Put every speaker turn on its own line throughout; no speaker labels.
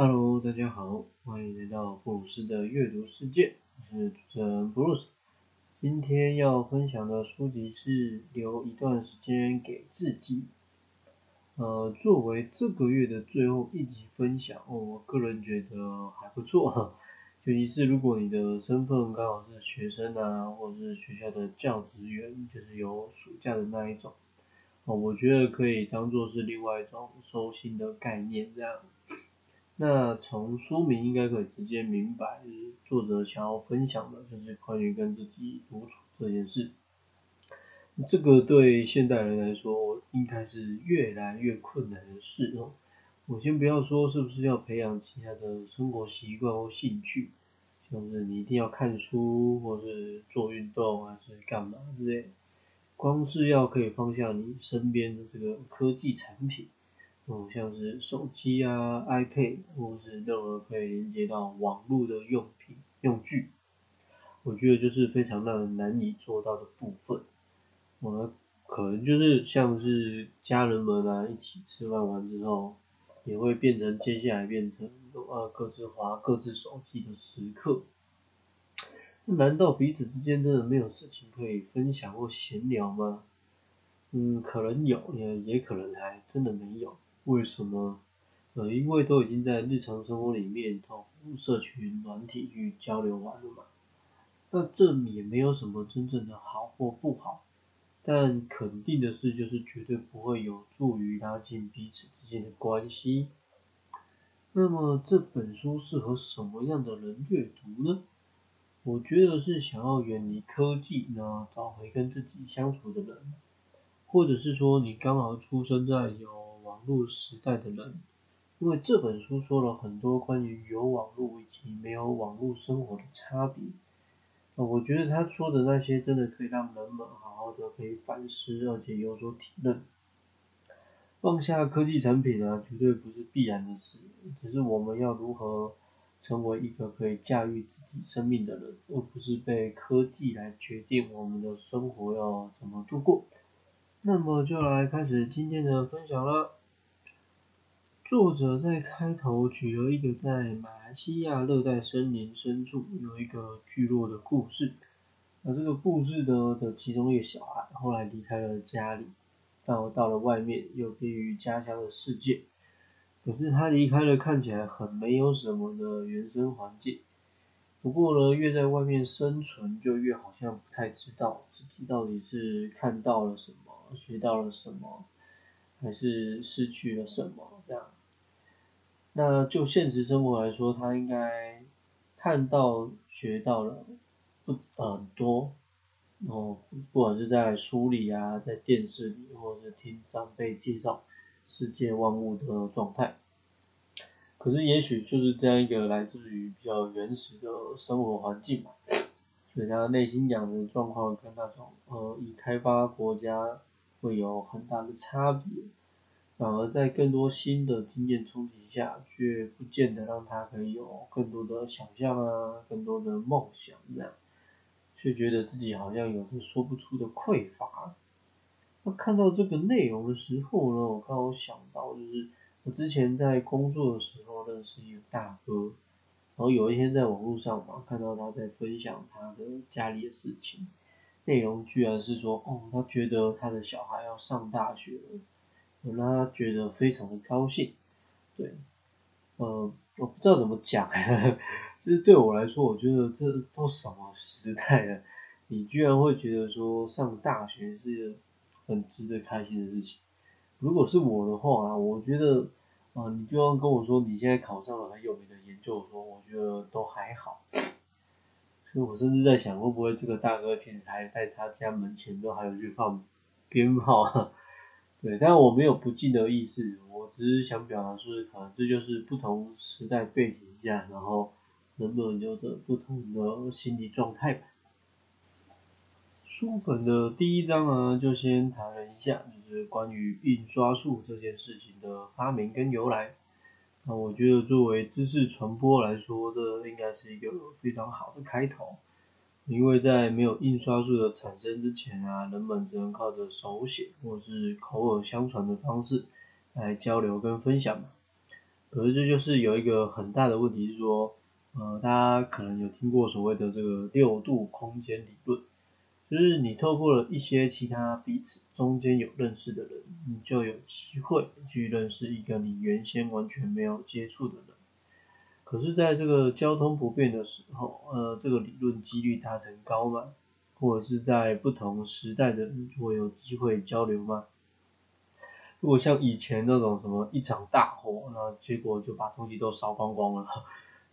Hello，大家好，欢迎来到布鲁斯的阅读世界，我是主持人布鲁斯。今天要分享的书籍是《留一段时间给自己》。呃，作为这个月的最后一集分享哦，我个人觉得还不错。尤其是如果你的身份刚好是学生啊，或者是学校的教职员，就是有暑假的那一种，哦，我觉得可以当做是另外一种收心的概念这样。那从书名应该可以直接明白，作者想要分享的就是关于跟自己独处这件事。这个对现代人来说，应该是越来越困难的事哦。我先不要说是不是要培养其他的生活习惯或兴趣，像是你一定要看书，或是做运动，还是干嘛之类。光是要可以放下你身边的这个科技产品。嗯，像是手机啊、iPad 或是任何可以连接到网络的用品、用具，我觉得就是非常让人难以做到的部分。我们可能就是像是家人们啊一起吃饭完之后，也会变成接下来变成呃各自划各自手机的时刻。难道彼此之间真的没有事情可以分享或闲聊吗？嗯，可能有，也也可能还真的没有。为什么？呃，因为都已经在日常生活里面通过社群软体去交流完了嘛。那这也没有什么真正的好或不好，但肯定的是，就是绝对不会有助于拉近彼此之间的关系。那么这本书适合什么样的人阅读呢？我觉得是想要远离科技，呢，找回跟自己相处的人，或者是说你刚好出生在有。网络时代的人，因为这本书说了很多关于有网络以及没有网络生活的差别。我觉得他说的那些真的可以让人们好好的可以反思，而且有所体认。放下科技产品啊，绝对不是必然的事，只是我们要如何成为一个可以驾驭自己生命的人，而不是被科技来决定我们的生活要怎么度过。那么就来开始今天的分享了。作者在开头举了一个在马来西亚热带森林深处有一个聚落的故事。那这个故事的的其中一个小孩后来离开了家里，到到了外面有别于家乡的世界。可是他离开了看起来很没有什么的原生环境。不过呢，越在外面生存，就越好像不太知道自己到底是看到了什么，学到了什么，还是失去了什么这样。那就现实生活来说，他应该看到、学到了不很多，哦，不管是在书里啊，在电视里，或者是听长辈介绍世界万物的状态。可是也许就是这样一个来自于比较原始的生活环境嘛，所以他内心养的状况跟那种呃已开发国家会有很大的差别。反而在更多新的经验冲击下，却不见得让他可以有更多的想象啊，更多的梦想这样，却觉得自己好像有着说不出的匮乏。那看到这个内容的时候呢，我刚好想到，就是我之前在工作的时候认识一个大哥，然后有一天在网络上嘛，看到他在分享他的家里的事情，内容居然是说，哦，他觉得他的小孩要上大学了。我让他觉得非常的高兴，对，呃，我不知道怎么讲，就是对我来说，我觉得这都什么时代了，你居然会觉得说上大学是很值得开心的事情。如果是我的话啊，我觉得，啊，你就要跟我说你现在考上了很有名的研究所，我觉得都还好。所以我甚至在想，会不会这个大哥其实还在他家门前都还有去放鞭炮。对，但我没有不敬的意思，我只是想表达是，可能这就是不同时代背景下，然后人们有着不同的心理状态吧。书本的第一章呢，就先谈了一下，就是关于印刷术这件事情的发明跟由来。那我觉得作为知识传播来说，这应该是一个非常好的开头。因为在没有印刷术的产生之前啊，人们只能靠着手写或是口耳相传的方式来交流跟分享嘛。可是这就是有一个很大的问题是说，呃，大家可能有听过所谓的这个六度空间理论，就是你透过了一些其他彼此中间有认识的人，你就有机会去认识一个你原先完全没有接触的人。可是，在这个交通不便的时候，呃，这个理论几率达成高吗？或者是在不同时代的人会有机会交流吗？如果像以前那种什么一场大火，那结果就把东西都烧光光了，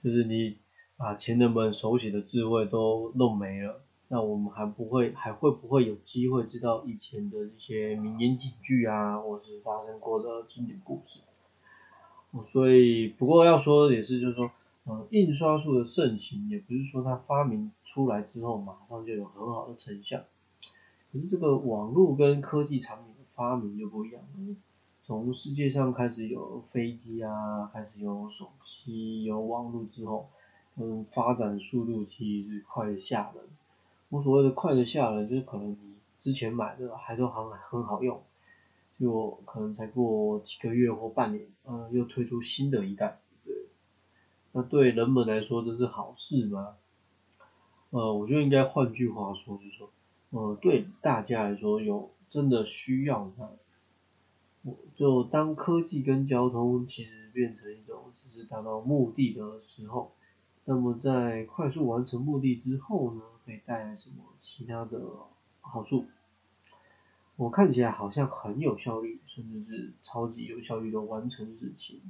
就是你把前人们手写的智慧都弄没了，那我们还不会还会不会有机会知道以前的一些名言警句啊，或是发生过的经典故事？所以不过要说的也是，就是说，呃，印刷术的盛行，也不是说它发明出来之后马上就有很好的成效，可是这个网络跟科技产品的。发明就不一样了，从世界上开始有飞机啊，开始有手机、有网络之后，嗯，发展速度其实是快的吓人。我所谓的快的吓人，就是可能你之前买的还都很很好用，就可能才过几个月或半年，嗯，又推出新的一代，对。那对人们来说这是好事吗？呃，我觉得应该换句话说，就是说，呃，对大家来说有。真的需要它，我就当科技跟交通其实变成一种只是达到目的的时候，那么在快速完成目的之后呢，可以带来什么其他的好处？我看起来好像很有效率，甚至是超级有效率的完成事情，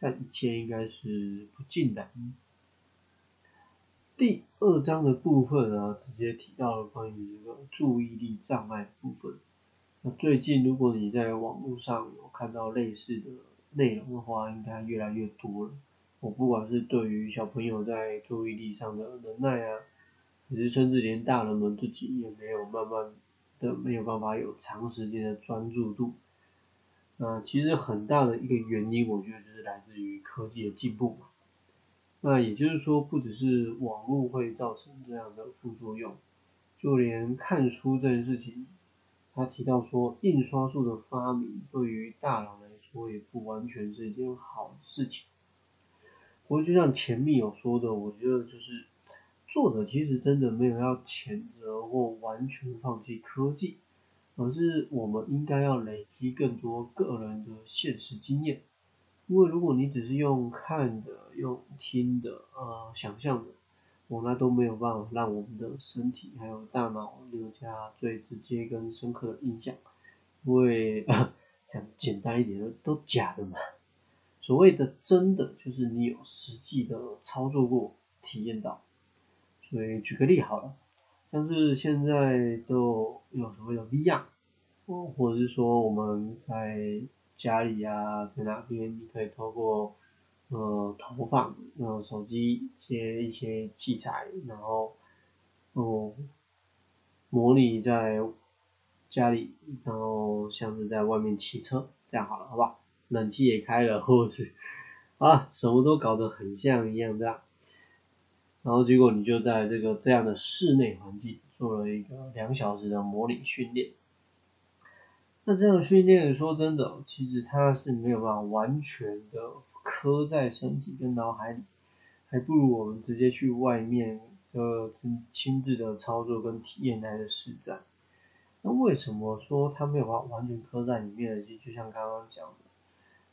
但一切应该是不尽然。第二章的部分呢，直接提到了关于这个注意力障碍部分。那最近，如果你在网络上有看到类似的内容的话，应该越来越多了。我不管是对于小朋友在注意力上的能耐啊，还是甚至连大人们自己也没有慢慢的没有办法有长时间的专注度。那其实很大的一个原因，我觉得就是来自于科技的进步嘛。那也就是说，不只是网络会造成这样的副作用，就连看书这件事情。他提到说，印刷术的发明对于大脑来说也不完全是一件好事情。不过就像前面有说的，我觉得就是作者其实真的没有要谴责或完全放弃科技，而是我们应该要累积更多个人的现实经验。因为如果你只是用看的、用听的、呃想象的。我那都没有办法让我们的身体还有大脑留下最直接跟深刻的印象，因为 讲简单一点的都假的嘛。所谓的真的就是你有实际的操作过体验到。所以举个例好了，像是现在都有所谓的 VR，或者是说我们在家里啊，在哪边你可以透过。呃，投放，呃，手机接一些器材，然后，哦，模拟在家里，然后像是在外面骑车，这样好了，好不好？冷气也开了，或者是，啊，什么都搞得很像一样这样，然后结果你就在这个这样的室内环境做了一个两小时的模拟训练，那这样训练说真的，其实它是没有办法完全的。刻在身体跟脑海里，还不如我们直接去外面的亲亲自的操作跟体验来的实在。那为什么说它没有办法完全刻在里面呢？就像刚刚讲的，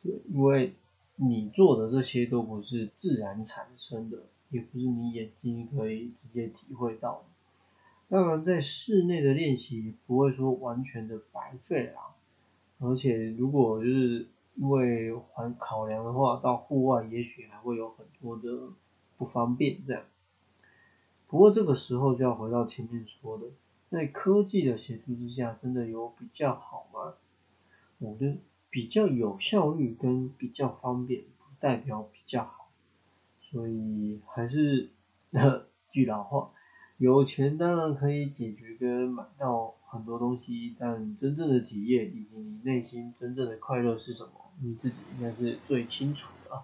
对，因为你做的这些都不是自然产生的，也不是你眼睛可以直接体会到的。当然，在室内的练习不会说完全的白费啦，而且如果就是。因为环考量的话，到户外也许还会有很多的不方便这样。不过这个时候就要回到前面说的，在科技的协助之下，真的有比较好吗？我觉得比较有效率跟比较方便，不代表比较好。所以还是那句老话。有钱当然可以解决跟买到很多东西，但真正的体验以及你内心真正的快乐是什么，你自己应该是最清楚的。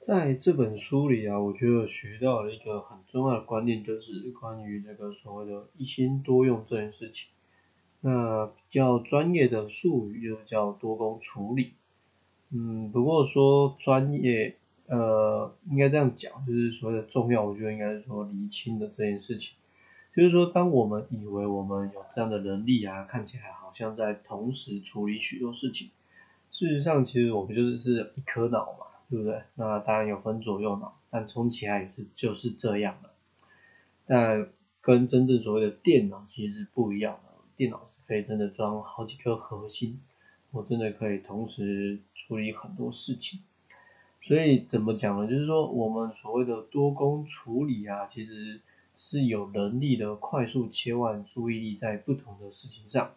在这本书里啊，我觉得学到了一个很重要的观念，就是关于这个所谓的一心多用这件事情。那比较专业的术语就叫多工处理。嗯，不过说专业，呃，应该这样讲，就是所谓的重要，我觉得应该是说厘清的这件事情。就是说，当我们以为我们有这样的能力啊，看起来好像在同时处理许多事情，事实上，其实我们就是是一颗脑嘛，对不对？那当然有分左右脑，但充起来也是就是这样的。但跟真正所谓的电脑其实是不一样的，电脑是可以真的装好几颗核心，我真的可以同时处理很多事情。所以怎么讲呢？就是说，我们所谓的多工处理啊，其实。是有能力的快速切换注意力在不同的事情上，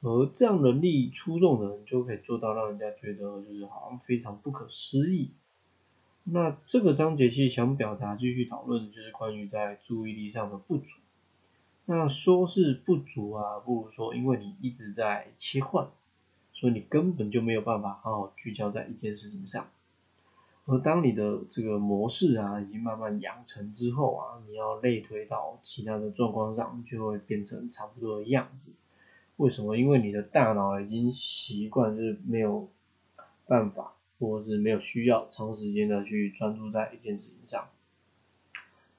而这样能力出众的人就可以做到让人家觉得就是好像非常不可思议。那这个章节其实想表达继续讨论的就是关于在注意力上的不足。那说是不足啊，不如说因为你一直在切换，所以你根本就没有办法好好聚焦在一件事情上。而当你的这个模式啊，已经慢慢养成之后啊，你要类推到其他的状况上，就会变成差不多的样子。为什么？因为你的大脑已经习惯，就是没有办法，或者是没有需要长时间的去专注在一件事情上。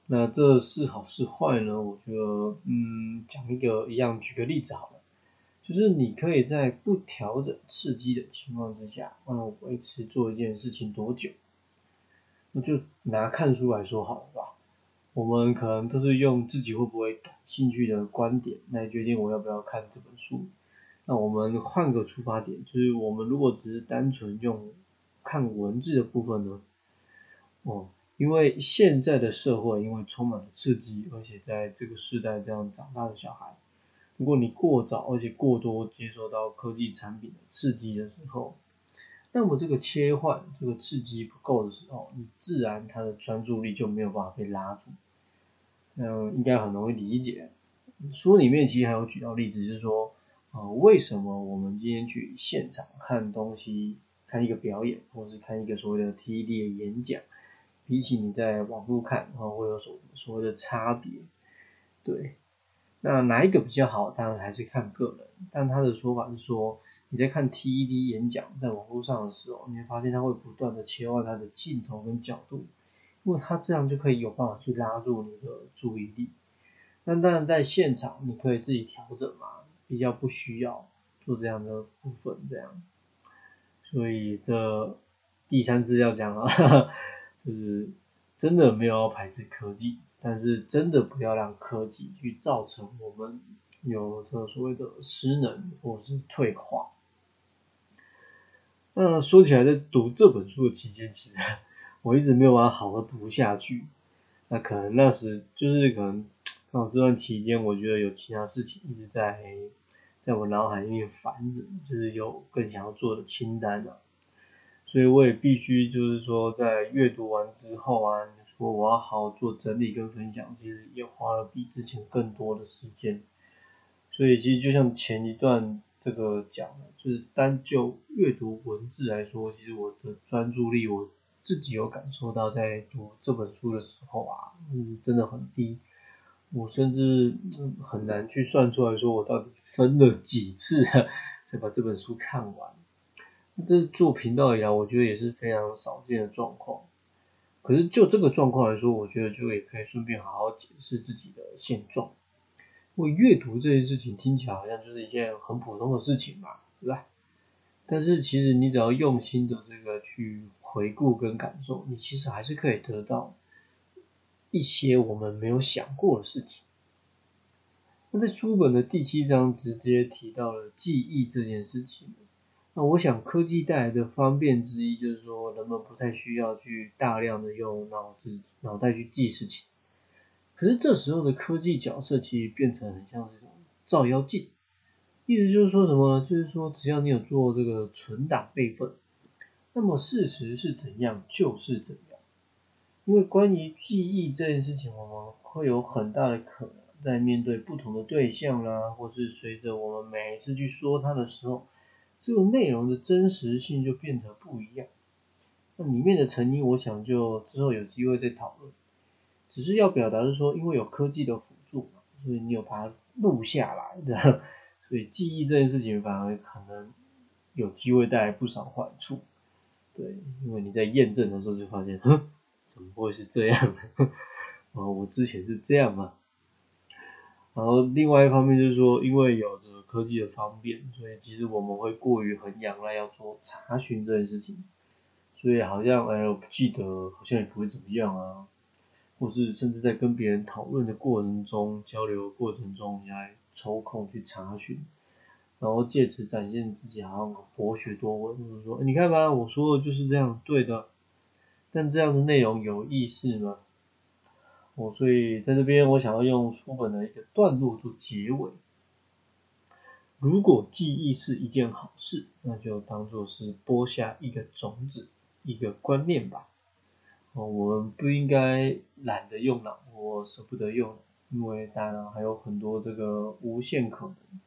那这是好是坏呢？我觉得，嗯，讲一个一样，举个例子好了，就是你可以在不调整刺激的情况之下，嗯，维持做一件事情多久？那就拿看书来说好了吧，我们可能都是用自己会不会感兴趣的观点来决定我要不要看这本书。那我们换个出发点，就是我们如果只是单纯用看文字的部分呢？哦，因为现在的社会因为充满了刺激，而且在这个时代这样长大的小孩，如果你过早而且过多接受到科技产品的刺激的时候，那么这个切换，这个刺激不够的时候，你自然他的专注力就没有办法被拉住，这样应该很容易理解。书里面其实还有举到例子，就是说，呃，为什么我们今天去现场看东西，看一个表演，或是看一个所谓的 TED 演讲，比起你在网络看，然后会有所所谓的差别？对，那哪一个比较好？当然还是看个人，但他的说法是说。你在看 TED 演讲在网络上的时候，你会发现它会不断的切换它的镜头跟角度，因为他这样就可以有办法去拉住你的注意力。那当然在现场你可以自己调整嘛，比较不需要做这样的部分这样。所以这第三次要讲啊，就是真的没有要排斥科技，但是真的不要让科技去造成我们有这所谓的失能或是退化。那说起来，在读这本书的期间，其实我一直没有办法好好读下去。那可能那时就是可能刚好这段期间，我觉得有其他事情一直在在我脑海里面烦着，就是有更想要做的清单啊。所以我也必须就是说，在阅读完之后啊，说我要好好做整理跟分享，其实也花了比之前更多的时间。所以其实就像前一段。这个讲的，就是单就阅读文字来说，其实我的专注力，我自己有感受到，在读这本书的时候啊，是真的很低。我甚至很难去算出来说，我到底分了几次 才把这本书看完。这做频道以来，我觉得也是非常少见的状况。可是就这个状况来说，我觉得就也可以顺便好好解释自己的现状。因为阅读这件事情听起来好像就是一件很普通的事情嘛，对吧？但是其实你只要用心的这个去回顾跟感受，你其实还是可以得到一些我们没有想过的事情。那在书本的第七章直接提到了记忆这件事情。我想科技带来的方便之一就是说，人们不太需要去大量的用脑子脑袋去记事情。可是这时候的科技角色其实变成很像这种照妖镜，意思就是说什么？就是说只要你有做这个存档备份，那么事实是怎样就是怎样。因为关于记忆这件事情，我们会有很大的可能在面对不同的对象啦，或是随着我们每一次去说它的时候，这个内容的真实性就变得不一样。那里面的成因，我想就之后有机会再讨论。只是要表达是说，因为有科技的辅助嘛，所以你有把它录下来的，所以记忆这件事情反而可能有机会带来不少坏处。对，因为你在验证的时候就发现，哼，怎么会是这样呢？哦，我之前是这样嘛。然后另外一方面就是说，因为有科技的方便，所以其实我们会过于很仰赖要做查询这件事情，所以好像哎，我不记得，好像也不会怎么样啊。或是甚至在跟别人讨论的过程中、交流的过程中，你还抽空去查询，然后借此展现自己好像博学多闻，或者说你看吧，我说的就是这样，对的。但这样的内容有意思吗？我所以在这边，我想要用书本的一个段落做结尾。如果记忆是一件好事，那就当做是播下一个种子，一个观念吧。哦，我们不应该懒得用脑，或舍不得用，因为大脑还有很多这个无限可能，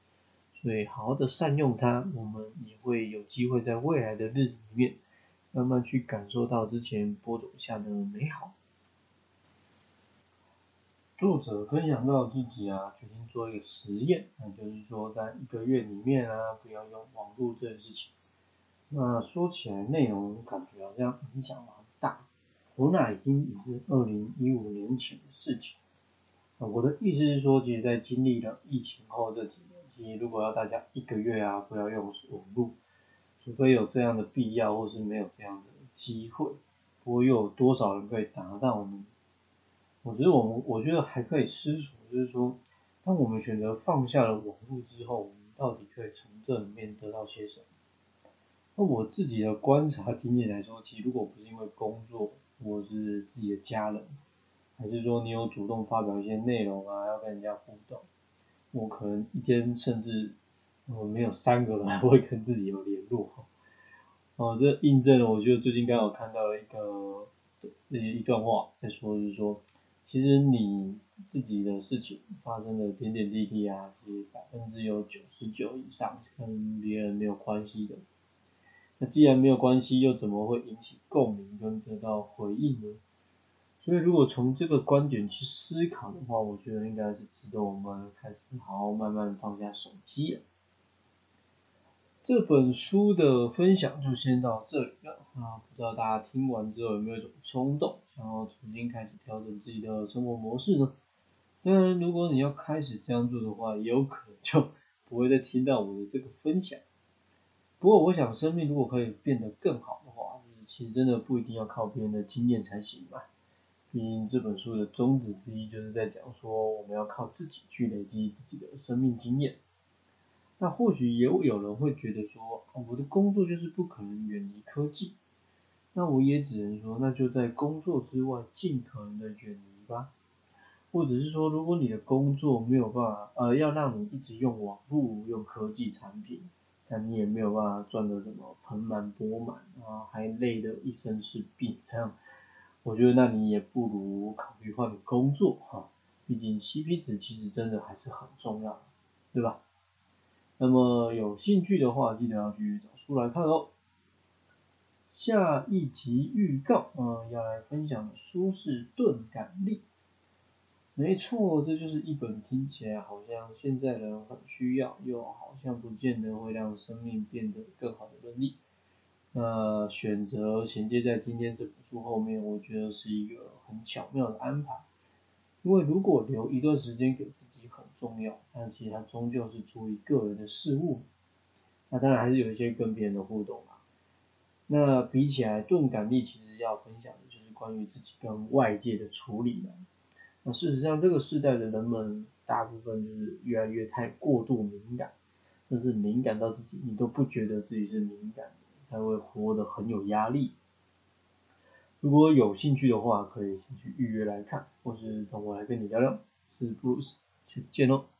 所以好好的善用它，我们也会有机会在未来的日子里面，慢慢去感受到之前播种下的美好。作者分享到自己啊，决定做一个实验，那就是说在一个月里面啊，不要用网络这件事情。那说起来内容感觉好像影响蛮大。我那已经已是二零一五年前的事情。我的意思是说，其实，在经历了疫情后这几年，其实如果要大家一个月啊不要用网络，除非有这样的必要，或是没有这样的机会，不过又有多少人可以达到呢？我觉得我们，我觉得还可以思索，就是说，当我们选择放下了网络之后，我们到底可以从这里面得到些什么？那我自己的观察经验来说，其实如果不是因为工作，或是自己的家人，还是说你有主动发表一些内容啊，要跟人家互动，我可能一天甚至我没有三个人 会跟自己有联络。哦，这印证了，我觉得最近刚好看到了一个一一段话，在说就是说，其实你自己的事情发生的点点滴滴啊，其实百分之有九十九以上是跟别人没有关系的。那既然没有关系，又怎么会引起共鸣跟得到回应呢？所以如果从这个观点去思考的话，我觉得应该是值得我们开始好好慢慢放下手机了。这本书的分享就先到这里了啊，不知道大家听完之后有没有一种冲动，想要重新开始调整自己的生活模式呢？当然，如果你要开始这样做的话，也有可能就不会再听到我的这个分享。不过，我想生命如果可以变得更好的话，其实真的不一定要靠别人的经验才行吧。毕竟这本书的宗旨之一就是在讲说，我们要靠自己去累积自己的生命经验。那或许也有人会觉得说，我的工作就是不可能远离科技。那我也只能说，那就在工作之外尽可能的远离吧。或者是说，如果你的工作没有办法，呃，要让你一直用网络、用科技产品。但你也没有办法赚得什么盆满钵满啊，还累得一身是病，这样，我觉得那你也不如考虑换个工作哈，毕竟 CP 值其实真的还是很重要，对吧？那么有兴趣的话，记得要去找书来看哦。下一集预告，嗯，要来分享的书是《钝感力》。没错，这就是一本听起来好像现在人很需要，又好像不见得会让生命变得更好的能力。那选择衔接在今天这本书后面，我觉得是一个很巧妙的安排。因为如果留一段时间给自己很重要，但其实它终究是出于个人的事物。那当然还是有一些跟别人的互动啦。那比起来，钝感力其实要分享的就是关于自己跟外界的处理的。那事实上，这个时代的人们大部分就是越来越太过度敏感，甚至敏感到自己你都不觉得自己是敏感，才会活得很有压力。如果有兴趣的话，可以先去预约来看，或是等我来跟你聊聊。是 Bruce，下次见喽。